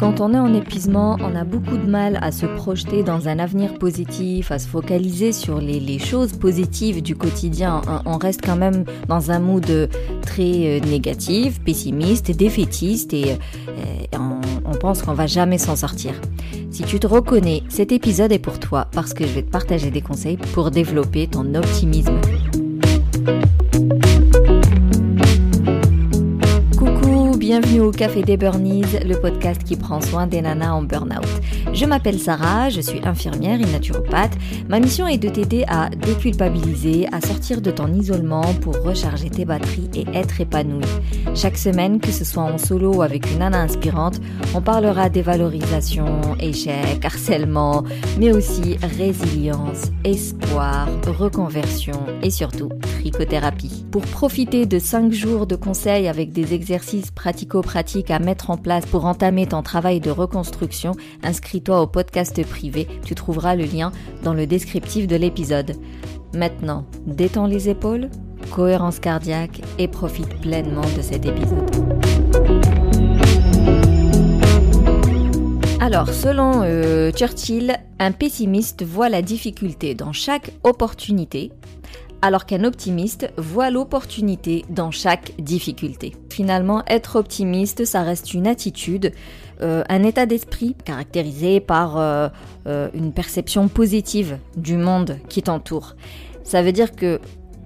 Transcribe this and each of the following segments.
Quand on est en épuisement, on a beaucoup de mal à se projeter dans un avenir positif, à se focaliser sur les, choses positives du quotidien. On reste quand même dans un mood très euh, négatif, pessimiste, défaitiste et, euh, on, on pense qu'on va jamais s'en sortir. Si tu te reconnais, cet épisode est pour toi parce que je vais te partager des conseils pour développer ton optimisme. Bienvenue au Café des Burnies, le podcast qui prend soin des nanas en burn-out. Je m'appelle Sarah, je suis infirmière et naturopathe. Ma mission est de t'aider à déculpabiliser, à sortir de ton isolement pour recharger tes batteries et être épanouie. Chaque semaine, que ce soit en solo ou avec une nana inspirante, on parlera dévalorisation, échec, harcèlement, mais aussi résilience, espoir, reconversion et surtout trichothérapie. Pour profiter de 5 jours de conseils avec des exercices pratiques pratiques à mettre en place pour entamer ton travail de reconstruction, inscris-toi au podcast privé. Tu trouveras le lien dans le descriptif de l'épisode. Maintenant, détends les épaules, cohérence cardiaque et profite pleinement de cet épisode. Alors, selon euh, Churchill, un pessimiste voit la difficulté dans chaque opportunité, alors qu'un optimiste voit l'opportunité dans chaque difficulté. Finalement, être optimiste, ça reste une attitude, euh, un état d'esprit caractérisé par euh, euh, une perception positive du monde qui t'entoure. Ça veut dire que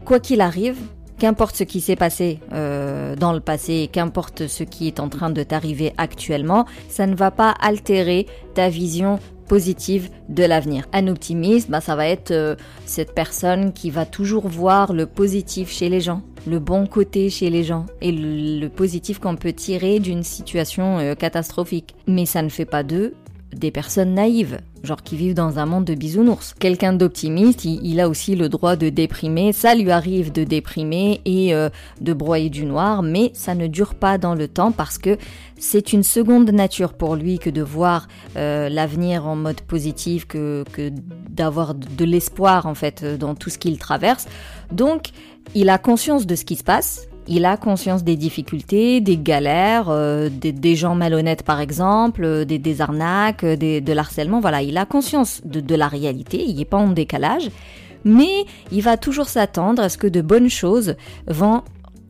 quoi qu'il arrive, qu'importe ce qui s'est passé dans le passé, qu'importe ce qui est en train de t'arriver actuellement, ça ne va pas altérer ta vision positive de l'avenir. Un optimiste, bah, ça va être euh, cette personne qui va toujours voir le positif chez les gens, le bon côté chez les gens et le, positif qu'on peut tirer d'une situation euh, catastrophique. Mais ça ne fait pas d'eux des personnes naïves, genre qui vivent dans un monde de bisounours. Quelqu'un d'optimiste, il, a aussi le droit de déprimer, ça lui arrive de déprimer et euh, de broyer du noir, mais ça ne dure pas dans le temps parce que c'est une seconde nature pour lui que de voir euh, l'avenir en mode positif, que, que d'avoir de l'espoir en fait dans tout ce qu'il traverse. Donc, il a conscience de ce qui se passe, il a conscience des difficultés, des galères, euh, des, gens malhonnêtes par exemple, euh, des, arnaques, euh, de l'harcèlement. Voilà, il a conscience de, la réalité, il n'est pas en décalage, mais il va toujours s'attendre à ce que de bonnes choses vont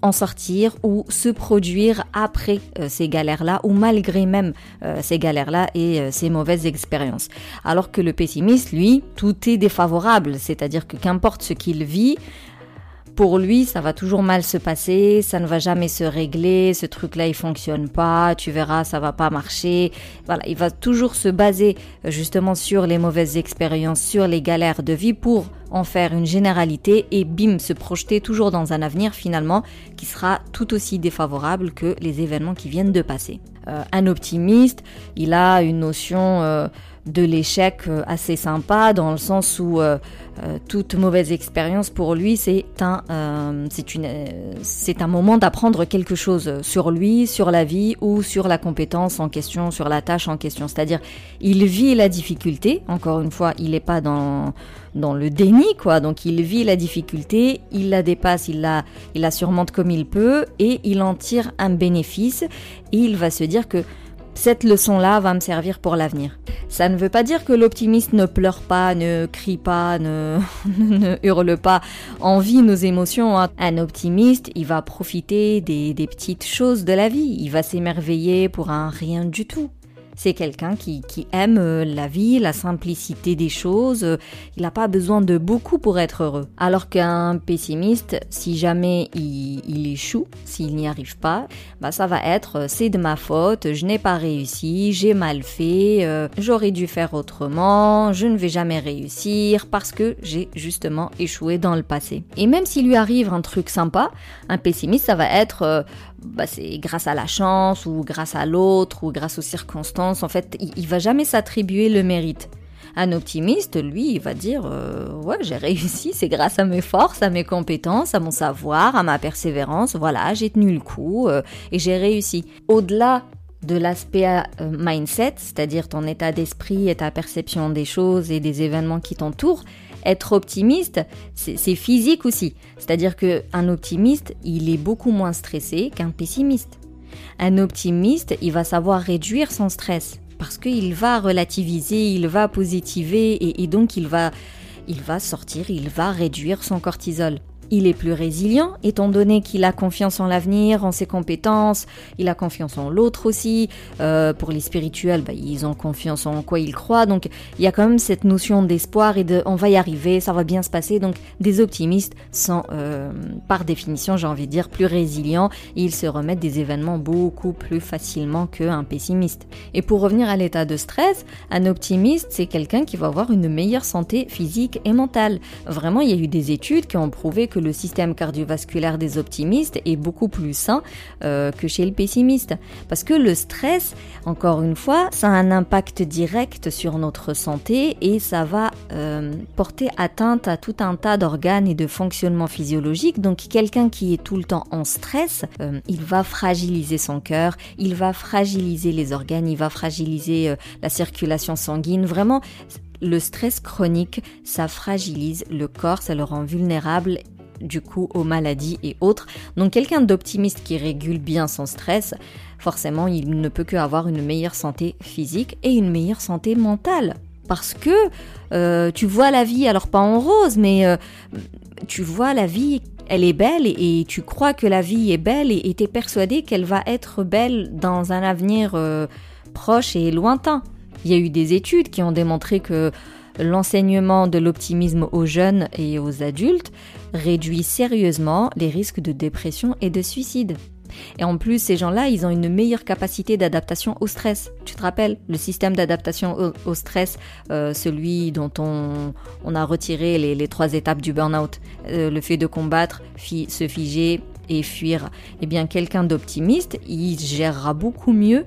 en sortir ou se produire après ces galères-là ou malgré même ces galères-là et ces mauvaises expériences. Alors que le pessimiste, lui, tout est défavorable, c'est-à-dire que qu'importe ce qu'il vit, pour lui, ça va toujours mal se passer, ça ne va jamais se régler, ce truc-là il fonctionne pas, tu verras, ça va pas marcher. Voilà, il va toujours se baser euh, justement sur les mauvaises expériences, sur les galères de vie pour en faire une généralité et bim, se projeter toujours dans un avenir finalement qui sera tout aussi défavorable que les événements qui viennent de passer. Euh, un optimiste, il a une notion euh, de l'échec assez sympa dans le sens où euh, toute mauvaise expérience pour lui, c'est un, euh, c'est une, c'est un moment d'apprendre quelque chose sur lui, sur la vie ou sur la compétence en question, sur la tâche en question. C'est-à-dire, il vit la difficulté. Encore une fois, il n'est pas dans dans le déni, quoi. Donc, il vit la difficulté, il la dépasse, il la, il la surmonte comme il peut et il en tire un bénéfice. Et il va se dire que cette leçon-là va me servir pour l'avenir. Ça ne veut pas dire que l'optimiste ne pleure pas, ne crie pas, ne, hurle pas, en vit nos émotions. Hein. Un optimiste, il va profiter des, des petites choses de la vie, il va s'émerveiller pour un rien du tout. C'est quelqu'un qui, aime euh, la vie, la simplicité des choses. Il n'a pas besoin de beaucoup pour être heureux. Alors qu'un pessimiste, si jamais il, échoue, s'il n'y arrive pas, bah ça va être euh, c'est de ma faute, je n'ai pas réussi, j'ai mal fait, euh, j'aurais dû faire autrement, je ne vais jamais réussir parce que j'ai justement échoué dans le passé. Et même s'il lui arrive un truc sympa, un pessimiste, ça va être bah, c'est grâce à la chance ou grâce à l'autre ou grâce aux circonstances. En fait, il, il va jamais s'attribuer le mérite. Un optimiste, lui, il va dire euh, ouais, j'ai réussi, c'est grâce à mes forces, à mes compétences, à mon savoir, à ma persévérance. Voilà, j'ai tenu le coup euh, et j'ai réussi. Au-delà de l'aspect euh, mindset, c'est-à-dire ton état d'esprit et ta perception des choses et des événements qui t'entourent, être optimiste, c'est physique aussi. C'est-à-dire qu'un optimiste, il est beaucoup moins stressé qu'un pessimiste. Un optimiste, il va savoir réduire son stress parce qu'il va relativiser, il va positiver et, donc il va, il va sortir, il va réduire son cortisol. Il est plus résilient étant donné qu'il a confiance en l'avenir, en ses compétences, il a confiance en l'autre aussi. Euh, pour les spirituels, bah, ils ont confiance en quoi ils croient. Donc il y a quand même cette notion d'espoir et de on va y arriver, ça va bien se passer. Donc des optimistes sont euh, par définition, j'ai envie de dire, plus résilients ils se remettent des événements beaucoup plus facilement qu'un pessimiste. Et pour revenir à l'état de stress, un optimiste, c'est quelqu'un qui va avoir une meilleure santé physique et mentale. Vraiment, il y a eu des études qui ont prouvé que le système cardiovasculaire des optimistes est beaucoup plus sain euh, que chez le pessimiste. Parce que le stress, encore une fois, ça a un impact direct sur notre santé et ça va euh, porter atteinte à tout un tas d'organes et de fonctionnements physiologiques. Donc quelqu'un qui est tout le temps en stress, euh, il va fragiliser son cœur, il va fragiliser les organes, il va fragiliser la circulation sanguine. Vraiment, le stress chronique, ça fragilise le corps, ça le rend vulnérable du coup aux maladies et autres. Donc quelqu'un d'optimiste qui régule bien son stress, forcément il ne peut que avoir une meilleure santé physique et une meilleure santé mentale. Parce que euh, tu vois la vie, alors pas en rose, mais euh, tu vois la vie, elle est belle et, tu crois que la vie est belle et tu es persuadé qu'elle va être belle dans un avenir euh, proche et lointain. Il y a eu des études qui ont démontré que l'enseignement de l'optimisme aux jeunes et aux adultes réduit sérieusement les risques de dépression et de suicide. Et en plus, ces gens-là, ils ont une meilleure capacité d'adaptation au stress. Tu te rappelles, le système d'adaptation au, stress, euh, celui dont on, a retiré les, trois étapes du burn-out, euh, le fait de combattre, se figer et fuir. Eh bien, quelqu'un d'optimiste, il gérera beaucoup mieux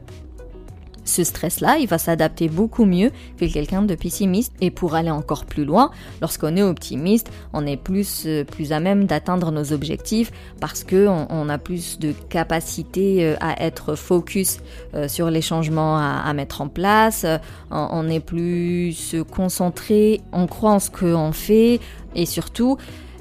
ce stress-là, il va s'adapter beaucoup mieux que quelqu'un de pessimiste. Et pour aller encore plus loin, lorsqu'on est optimiste, on est plus, euh, plus à même d'atteindre nos objectifs parce qu'on on a plus de capacité euh, à être focus euh, sur les changements à, mettre en place. On, est plus concentré, on croit en ce qu'on fait et surtout,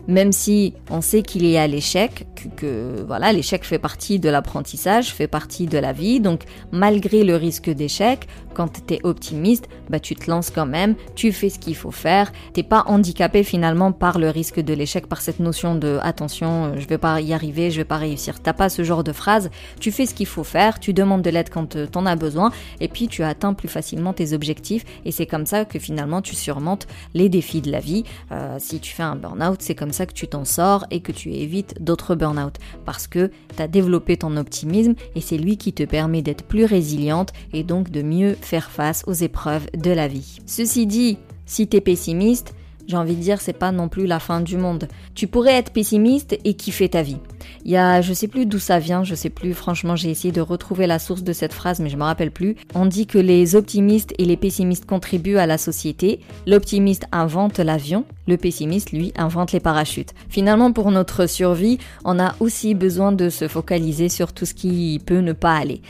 même si on sait qu'il y a l'échec, que, voilà, l'échec fait partie de l'apprentissage, fait partie de la vie, donc malgré le risque d'échec, quand tu es optimiste, bah tu te lances quand même, tu fais ce qu'il faut faire, t'es pas handicapé finalement par le risque de l'échec, par cette notion de attention, euh, je vais pas y arriver, je vais pas réussir. T'as pas ce genre de phrase, tu fais ce qu'il faut faire, tu demandes de l'aide quand euh, t'en as besoin, et puis tu atteins plus facilement tes objectifs, et c'est comme ça que finalement tu surmontes les défis de la vie. Euh, si tu fais un burn-out, c'est comme que tu t'en sors et que tu évites d'autres burn-out, parce que tu as développé ton optimisme, et c'est lui qui te permet d'être plus résiliente et donc de mieux faire face aux épreuves de la vie. Ceci dit, si t'es pessimiste, j'ai envie de dire c'est pas non plus la fin du monde. Tu pourrais être pessimiste et kiffer ta vie. Il y a, je sais plus d'où ça vient, je sais plus, franchement j'ai essayé de retrouver la source de cette phrase mais je me rappelle plus. On dit que les optimistes et les pessimistes contribuent à la société. L'optimiste invente l'avion, le pessimiste lui invente les parachutes. Finalement pour notre survie, on a aussi besoin de se focaliser sur tout ce qui peut ne pas aller.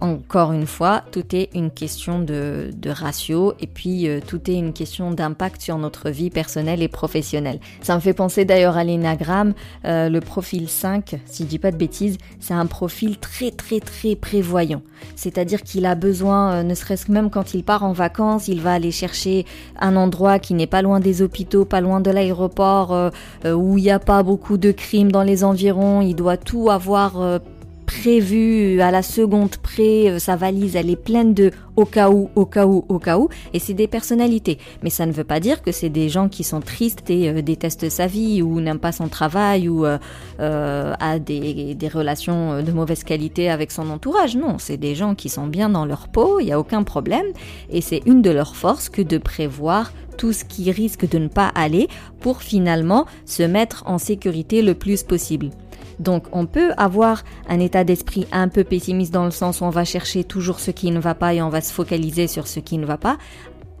Encore une fois, tout est une question de, ratio et puis euh, tout est une question d'impact sur notre vie personnelle et professionnelle. Ça me fait penser d'ailleurs à l'énagramme, euh, le profil 5, si je dis pas de bêtises, c'est un profil très très très prévoyant. C'est-à-dire qu'il a besoin, euh, ne serait-ce que même quand il part en vacances, il va aller chercher un endroit qui n'est pas loin des hôpitaux, pas loin de l'aéroport, où il n'y a pas beaucoup de crimes dans les environs, il doit tout avoir prévu à la seconde près, euh, sa valise elle est pleine de au cas où, au cas où, au cas où, et c'est des personnalités. Mais ça ne veut pas dire que c'est des gens qui sont tristes et euh, détestent sa vie ou n'aiment pas son travail ou euh, a des, des, relations de mauvaise qualité avec son entourage. Non, c'est des gens qui sont bien dans leur peau, il n'y a aucun problème, et c'est une de leurs forces que de prévoir tout ce qui risque de ne pas aller pour finalement se mettre en sécurité le plus possible. Donc on peut avoir un état d'esprit un peu pessimiste dans le sens où on va chercher toujours ce qui ne va pas et on va se focaliser sur ce qui ne va pas,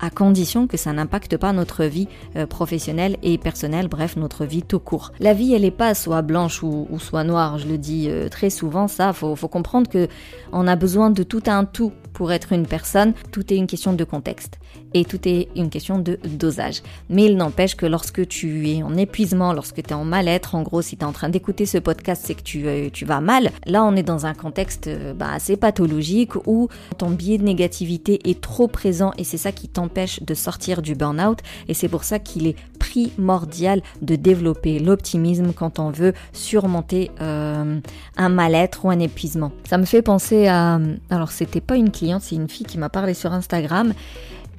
à condition que ça n'impacte pas notre vie euh, professionnelle et personnelle, bref, notre vie tout court. La vie, elle n'est pas soit blanche ou, soit noire, je le dis euh, très souvent, ça, faut, faut comprendre que on a besoin de tout un tout pour être une personne, tout est une question de contexte et tout est une question de dosage. Mais il n'empêche que lorsque tu es en épuisement, lorsque tu es en mal-être, en gros, si tu es en train d'écouter ce podcast, c'est que tu, euh, tu vas mal. Là, on est dans un contexte euh, bah, assez pathologique où ton biais de négativité est trop présent et c'est ça qui t'empêche de sortir du burn-out. Et c'est pour ça qu'il est primordial de développer l'optimisme quand on veut surmonter euh, un mal-être ou un épuisement. Ça me fait penser à... Alors, c'était pas une cliente, c'est une fille qui m'a parlé sur Instagram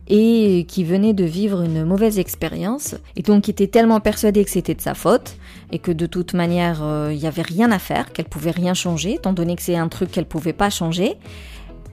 et qui venait de vivre une mauvaise expérience et donc était tellement persuadée que c'était de sa faute et que de toute manière euh, il n'y avait rien à faire, qu'elle pouvait rien changer, étant donné que c'est un truc qu'elle pouvait pas changer.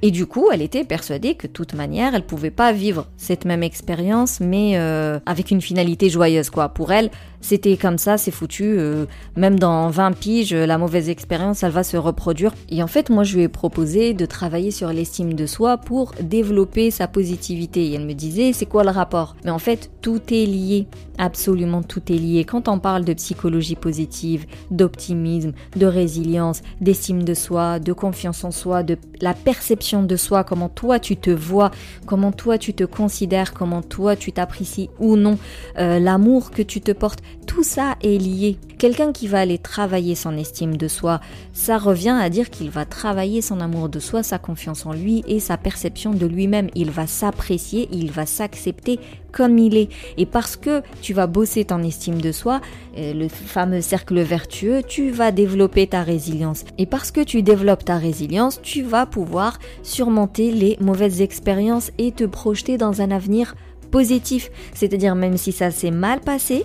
Et du coup, elle était persuadée que de toute manière, elle pouvait pas vivre cette même expérience, mais euh, avec une finalité joyeuse, quoi. Pour elle, c'était comme ça, c'est foutu. Euh, même dans 20 piges, la mauvaise expérience, elle va se reproduire. Et en fait, moi, je lui ai proposé de travailler sur l'estime de soi pour développer sa positivité. Et elle me disait, c'est quoi le rapport? Mais en fait, tout est lié. Absolument tout est lié. Quand on parle de psychologie positive, d'optimisme, de résilience, d'estime de soi, de confiance en soi, de la perception de soi, comment toi tu te vois, comment toi tu te considères, comment toi tu t'apprécies ou non, euh, l'amour que tu te portes, tout ça est lié. Quelqu'un qui va aller travailler son estime de soi, ça revient à dire qu'il va travailler son amour de soi, sa confiance en lui et sa perception de lui-même. Il va s'apprécier, il va s'accepter comme il est. Et parce que tu vas bosser ton estime de soi, euh, le fameux cercle vertueux, tu vas développer ta résilience. Et parce que tu développes ta résilience, tu vas pouvoir surmonter les mauvaises expériences et te projeter dans un avenir positif. C'est-à-dire même si ça s'est mal passé,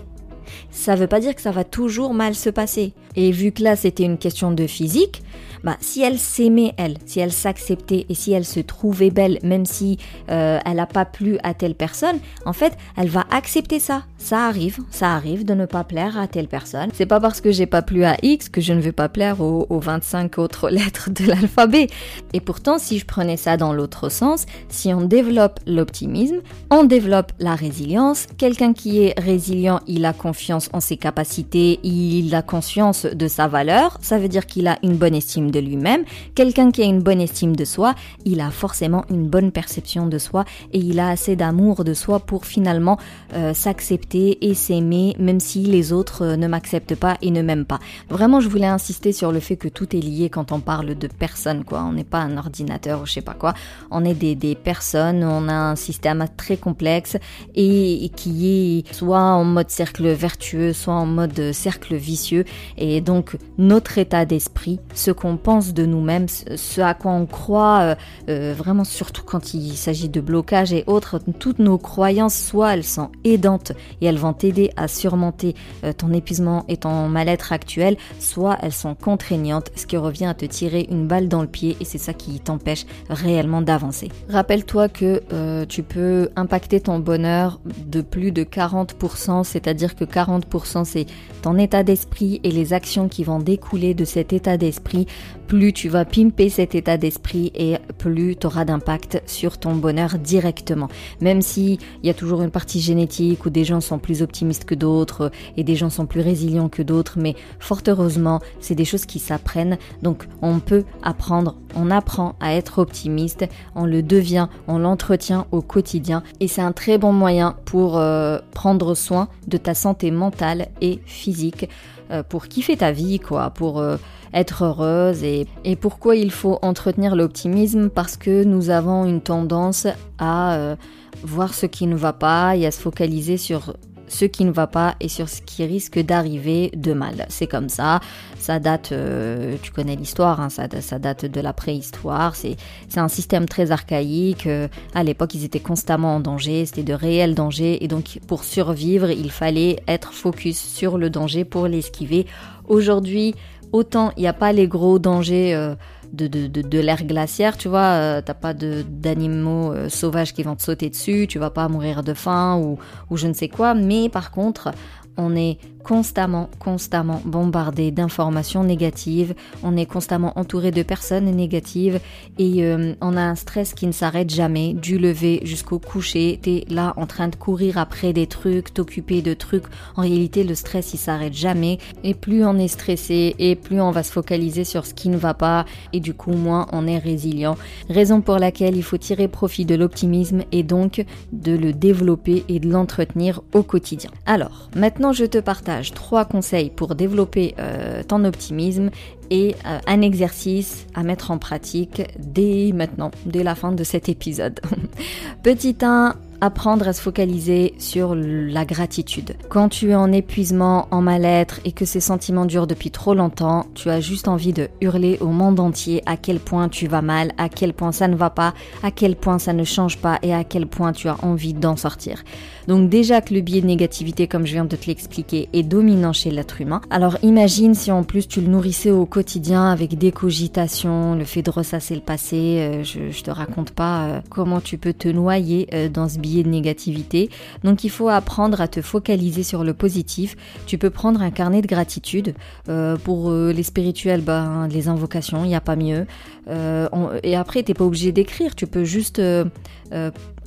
ça veut pas dire que ça va toujours mal se passer. Et vu que là c'était une question de physique, bah, si elle s'aimait elle, si elle s'acceptait et si elle se trouvait belle, même si euh, elle n'a pas plu à telle personne, en fait, elle va accepter ça. Ça arrive, ça arrive de ne pas plaire à telle personne. C'est pas parce que j'ai pas plu à X que je ne vais pas plaire aux, aux 25 autres lettres de l'alphabet. Et pourtant, si je prenais ça dans l'autre sens, si on développe l'optimisme, on développe la résilience. Quelqu'un qui est résilient, il a confiance en ses capacités, il a conscience de sa valeur. Ça veut dire qu'il a une bonne estime de lui-même. Quelqu'un qui a une bonne estime de soi, il a forcément une bonne perception de soi et il a assez d'amour de soi pour finalement euh, s'accepter et s'aimer, même si les autres euh, ne m'acceptent pas et ne m'aiment pas. Vraiment, je voulais insister sur le fait que tout est lié quand on parle de personnes, quoi. On n'est pas un ordinateur ou je sais pas quoi. On est des, des personnes, on a un système très complexe et, et qui est soit en mode cercle vertueux, soit en mode cercle vicieux. Et donc, notre état d'esprit, ce qu'on pense de nous-mêmes, ce à quoi on croit, euh, euh, vraiment surtout quand il s'agit de blocage et autres, toutes nos croyances, soit elles sont aidantes et elles vont t'aider à surmonter euh, ton épuisement et ton mal-être actuel, soit elles sont contraignantes, ce qui revient à te tirer une balle dans le pied et c'est ça qui t'empêche réellement d'avancer. Rappelle-toi que tu peux impacter ton bonheur de plus de 40%, c'est-à-dire que 40% c'est ton état d'esprit et les actions qui vont découler de cet état d'esprit plus tu vas pimper cet état d'esprit et plus tu auras d'impact sur ton bonheur directement. Même si il y a toujours une partie génétique où des gens sont plus optimistes que d'autres et des gens sont plus résilients que d'autres, mais fort heureusement, c'est des choses qui s'apprennent. Donc on peut apprendre, on apprend à être optimiste, on le devient, on l'entretient au quotidien et c'est un très bon moyen pour euh, prendre soin de ta santé mentale et physique euh, pour kiffer ta vie, quoi, pour euh, être heureuse et, et pourquoi il faut entretenir l'optimisme parce que nous avons une tendance à euh, voir ce qui ne va pas et à se focaliser sur ce qui ne va pas et sur ce qui risque d'arriver de mal. C'est comme ça, ça date, tu connais l'histoire, hein, ça, ça, date de la préhistoire, c'est un système très archaïque, à l'époque ils étaient constamment en danger, c'était de réels dangers. Et donc pour survivre il fallait être focus sur le danger pour l'esquiver. Aujourd'hui, autant il n'y a pas les gros dangers euh, de, de, l'ère glaciaire, tu vois, euh, t'as pas d'animaux euh, sauvages qui vont te sauter dessus, tu vas pas mourir de faim ou, ou je ne sais quoi, mais par contre, on est constamment, constamment bombardé d'informations négatives, on est constamment entouré de personnes négatives et euh, on a un stress qui ne s'arrête jamais, du lever jusqu'au coucher, t'es là en train de courir après des trucs, t'occuper de trucs, en réalité le stress il s'arrête jamais et plus on est stressé et plus on va se focaliser sur ce qui ne va pas et du coup moins on est résilient. Raison pour laquelle il faut tirer profit de l'optimisme et donc de le développer et de l'entretenir au quotidien. Alors, maintenant je te partage trois conseils pour développer euh, ton optimisme et euh, un exercice à mettre en pratique dès maintenant, dès la fin de cet épisode. Petit 1, apprendre à se focaliser sur la gratitude. Quand tu es en épuisement, en mal-être et que ces sentiments durent depuis trop longtemps, tu as juste envie de hurler au monde entier à quel point tu vas mal, à quel point ça ne va pas, à quel point ça ne change pas et à quel point tu as envie d'en sortir. Donc déjà que le biais de négativité, comme je viens de te l'expliquer, est dominant chez l'être humain, alors imagine si en plus tu le nourrissais au quotidien avec des le fait de ressasser le passé, euh, je, je te raconte pas euh, comment tu peux te noyer euh, dans ce biais de négativité. Donc il faut apprendre à te focaliser sur le positif. Tu peux prendre un carnet de gratitude. pour les spirituels, ben, les invocations, il n'y a pas mieux. et après, t'es pas obligé d'écrire, tu peux juste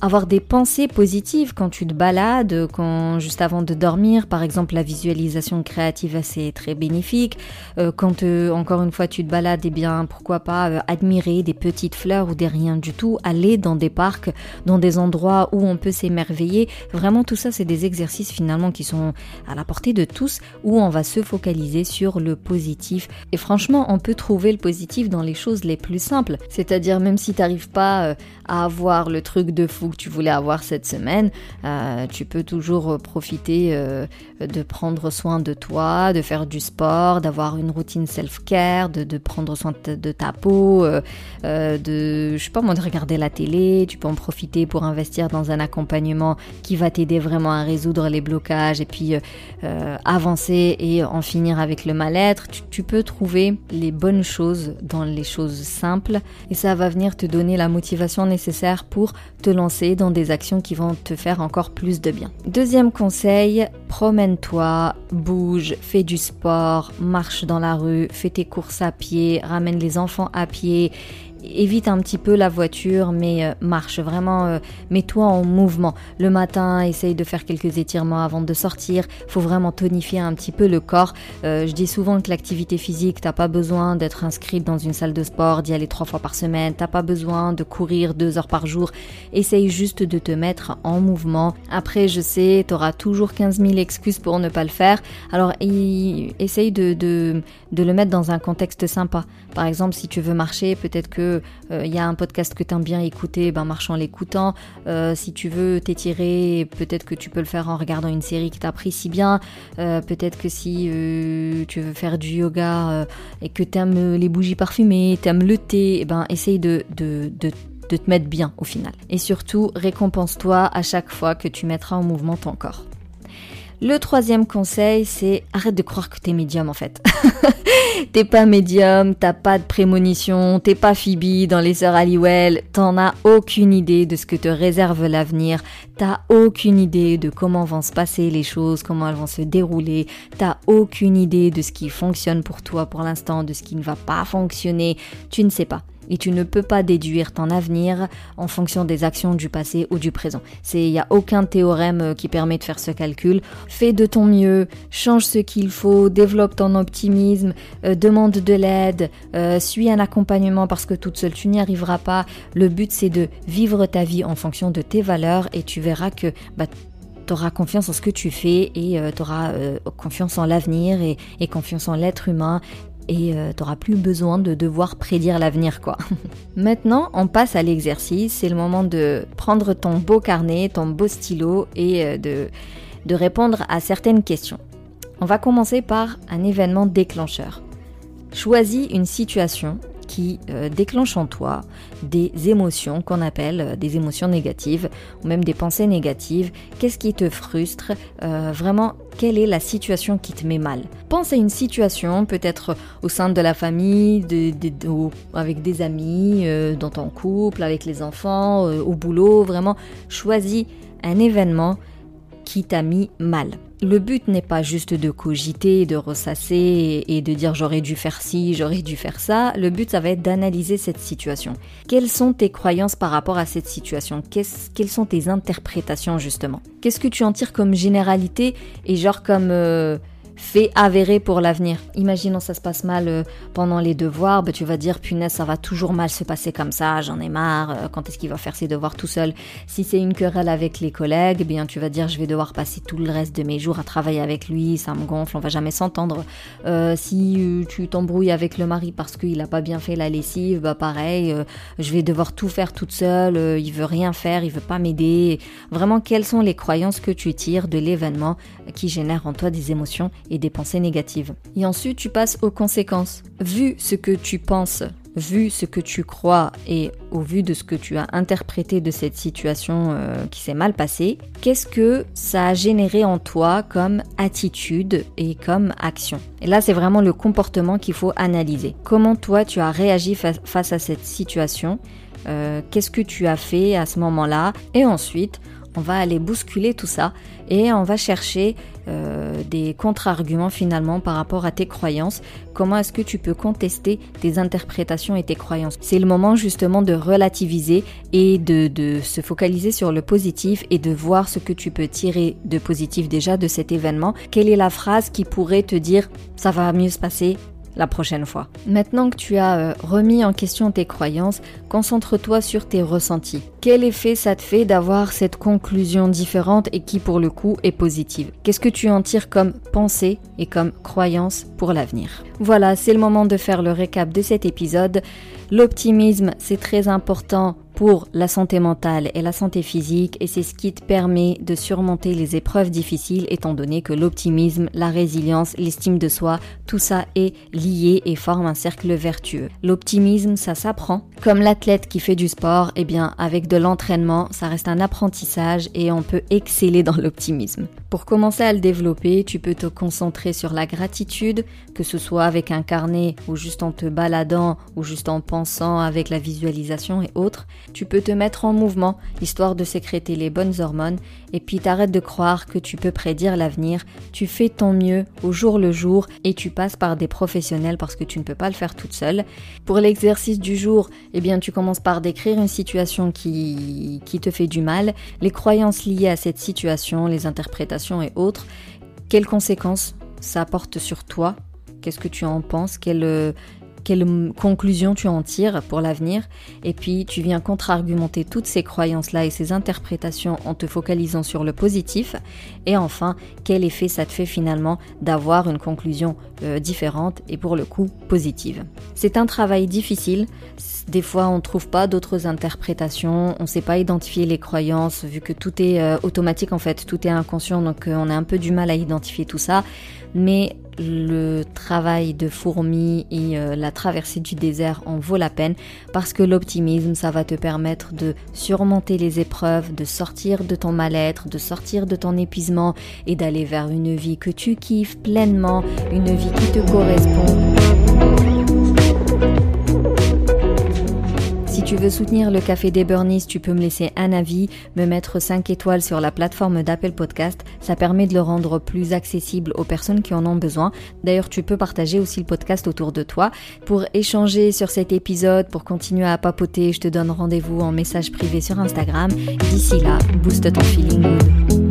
avoir des pensées positives quand tu te balades, quand juste avant de dormir, par exemple la visualisation créative c'est très bénéfique. Euh, quand euh, encore une fois tu te balades, eh bien pourquoi pas euh, admirer des petites fleurs ou des rien du tout, aller dans des parcs, dans des endroits où on peut s'émerveiller. Vraiment tout ça c'est des exercices finalement qui sont à la portée de tous où on va se focaliser sur le positif. Et franchement on peut trouver le positif dans les choses les plus simples. C'est-à-dire même si tu n'arrives pas à avoir le truc de fou que tu voulais avoir cette semaine, euh, tu peux toujours profiter euh, de prendre soin de toi, de faire du sport, d'avoir une routine self-care, de, prendre soin de, ta peau, euh, de, je sais pas moi, de regarder la télé. Tu peux en profiter pour investir dans un accompagnement qui va t'aider vraiment à résoudre les blocages et puis avancer et en finir avec le mal-être. tu peux trouver les bonnes choses dans les choses simples et ça va venir te donner la motivation nécessaire pour te lancer dans des actions qui vont te faire encore plus de bien. Deuxième conseil, promène-toi, bouge, fais du sport, marche dans la rue, fais tes courses à pied, ramène les enfants à pied évite un petit peu la voiture, mais euh, marche vraiment, euh, mets-toi en mouvement. Le matin, essaye de faire quelques étirements avant de sortir. Faut vraiment tonifier un petit peu le corps. Euh, je dis souvent que l'activité physique, t'as pas besoin d'être inscrite dans une salle de sport, d'y aller trois fois par semaine. T'as pas besoin de courir deux heures par jour. Essaye juste de te mettre en mouvement. Après, je sais, t'auras toujours 15 000 excuses pour ne pas le faire. Alors, essaye de, le mettre dans un contexte sympa. Par exemple, si tu veux marcher, peut-être que il euh, y a un podcast que tu aimes bien écouter, ben marche en l'écoutant. Euh, si tu veux t'étirer, peut-être que tu peux le faire en regardant une série qui t'apprécie bien. Euh, peut-être que si tu veux faire du yoga et que tu aimes les bougies parfumées, tu aimes le thé, eh ben essaye de te mettre bien au final. Et surtout, récompense-toi à chaque fois que tu mettras en mouvement ton corps. Le troisième conseil, c'est arrête de croire que t'es médium en fait. t'es pas médium, t'as pas de prémonition, t'es pas Phoebe dans les sœurs Halliwell, t'en as aucune idée de ce que te réserve l'avenir, t'as aucune idée de comment vont se passer les choses, comment elles vont se dérouler, t'as aucune idée de ce qui fonctionne pour toi pour l'instant, de ce qui ne va pas fonctionner, tu ne sais pas et tu ne peux pas déduire ton avenir en fonction des actions du passé ou du présent. Il n'y a aucun théorème euh, qui permet de faire ce calcul. Fais de ton mieux, change ce qu'il faut, développe ton optimisme, euh, demande de l'aide, euh, suis un accompagnement parce que toute seule tu n'y arriveras pas. Le but c'est de vivre ta vie en fonction de tes valeurs et tu verras que bah, tu auras confiance en ce que tu fais et tu auras confiance en l'avenir et, confiance en l'être humain et euh, t'auras plus besoin de devoir prédire l'avenir quoi. Maintenant, on passe à l'exercice. C'est le moment de prendre ton beau carnet, ton beau stylo et euh, de, de répondre à certaines questions. On va commencer par un événement déclencheur. Choisis une situation qui euh, déclenche en toi des émotions qu'on appelle euh, des émotions négatives ou même des pensées négatives. Qu'est-ce qui te frustre euh, Vraiment, quelle est la situation qui te met mal? Pense à une situation, peut-être au sein de la famille, avec des amis, dans ton couple, avec les enfants, au boulot. Vraiment, choisis un événement qui t'a mis mal. Le but n'est pas juste de cogiter, de ressasser et de dire j'aurais dû faire ci, j'aurais dû faire ça. Le but, ça va être d'analyser cette situation. Quelles sont tes croyances par rapport à cette situation? Quelles sont tes interprétations justement? Qu'est-ce que tu en tires comme généralité et genre comme... Euh, fait avéré pour l'avenir. Imaginons ça se passe mal euh, pendant les devoirs, bah, tu vas dire punaise ça va toujours mal se passer comme ça, j'en ai marre, euh, quand est-ce qu'il va faire ses devoirs tout seul? Si c'est une querelle avec les collègues, eh bien tu vas dire je vais devoir passer tout le reste de mes jours à travailler avec lui, ça me gonfle, on va jamais s'entendre. Euh, si tu t'embrouilles avec le mari parce qu'il a pas bien fait la lessive, bah pareil, je vais devoir tout faire toute seule, il veut rien faire, il veut pas m'aider. Vraiment quelles sont les croyances que tu tires de l'événement qui génère en toi des émotions et des pensées négatives. Et ensuite, tu passes aux conséquences. Vu ce que tu penses, vu ce que tu crois et au vu de ce que tu as interprété de cette situation euh, qui s'est mal passée, qu'est-ce que ça a généré en toi comme attitude et comme action? Et là, c'est vraiment le comportement qu'il faut analyser. Comment toi, tu as réagi face à cette situation? Euh, Qu'est-ce que tu as fait à ce moment-là? Et ensuite, on va aller bousculer tout ça et on va chercher euh, des contre-arguments finalement par rapport à tes croyances. Comment est-ce que tu peux contester tes interprétations et tes croyances? C'est le moment justement de relativiser et de, de se focaliser sur le positif et de voir ce que tu peux tirer de positif déjà de cet événement. Quelle est la phrase qui pourrait te dire ça va mieux se passer, la prochaine fois. Maintenant que tu as euh, remis en question tes croyances, concentre-toi sur tes ressentis. Quel effet ça te fait d'avoir cette conclusion différente et qui pour le coup est positive? Qu'est-ce que tu en tires comme pensée et comme croyance pour l'avenir? Voilà, c'est le moment de faire le récap de cet épisode. L'optimisme, c'est très important pour la santé mentale et la santé physique et c'est ce qui te permet de surmonter les épreuves difficiles étant donné que l'optimisme, la résilience, l'estime de soi, tout ça est lié et forme un cercle vertueux. L'optimisme, ça s'apprend. Comme l'athlète qui fait du sport, eh bien avec de l'entraînement, ça reste un apprentissage et on peut exceller dans l'optimisme. Pour commencer à le développer, tu peux te concentrer sur la gratitude, que ce soit avec un carnet ou juste en te baladant ou juste en pensant avec la visualisation et autres. Tu peux te mettre en mouvement, histoire de sécréter les bonnes hormones, et puis t'arrêtes de croire que tu peux prédire l'avenir, tu fais ton mieux au jour le jour, et tu passes par des professionnels parce que tu ne peux pas le faire toute seule. Pour l'exercice du jour, eh bien tu commences par décrire une situation qui, qui te fait du mal, les croyances liées à cette situation, les interprétations et autres, quelles conséquences ça apporte sur toi, qu'est-ce que tu en penses, quelle, quelle conclusion tu en tires pour l'avenir, et puis tu viens contre-argumenter toutes ces croyances-là et ces interprétations en te focalisant sur le positif, et enfin, quel effet ça te fait finalement d'avoir une conclusion euh, différente et pour le coup positive. C'est un travail difficile, des fois on ne trouve pas d'autres interprétations, on ne sait pas identifier les croyances vu que tout est euh, automatique en fait, tout est inconscient, donc euh, on a un peu du mal à identifier tout ça, mais le travail de fourmi et euh, la traversée du désert en vaut la peine parce que l'optimisme, ça va te permettre de surmonter les épreuves, de sortir de ton mal-être, de sortir de ton épuisement et d'aller vers une vie que tu kiffes pleinement, une vie qui te correspond. Tu veux soutenir le Café des Burnies, tu peux me laisser un avis, me mettre 5 étoiles sur la plateforme d'Apple Podcast. Ça permet de le rendre plus accessible aux personnes qui en ont besoin. D'ailleurs, tu peux partager aussi le podcast autour de toi. Pour échanger sur cet épisode, pour continuer à papoter, je te donne rendez-vous en message privé sur Instagram. D'ici là, booste ton feeling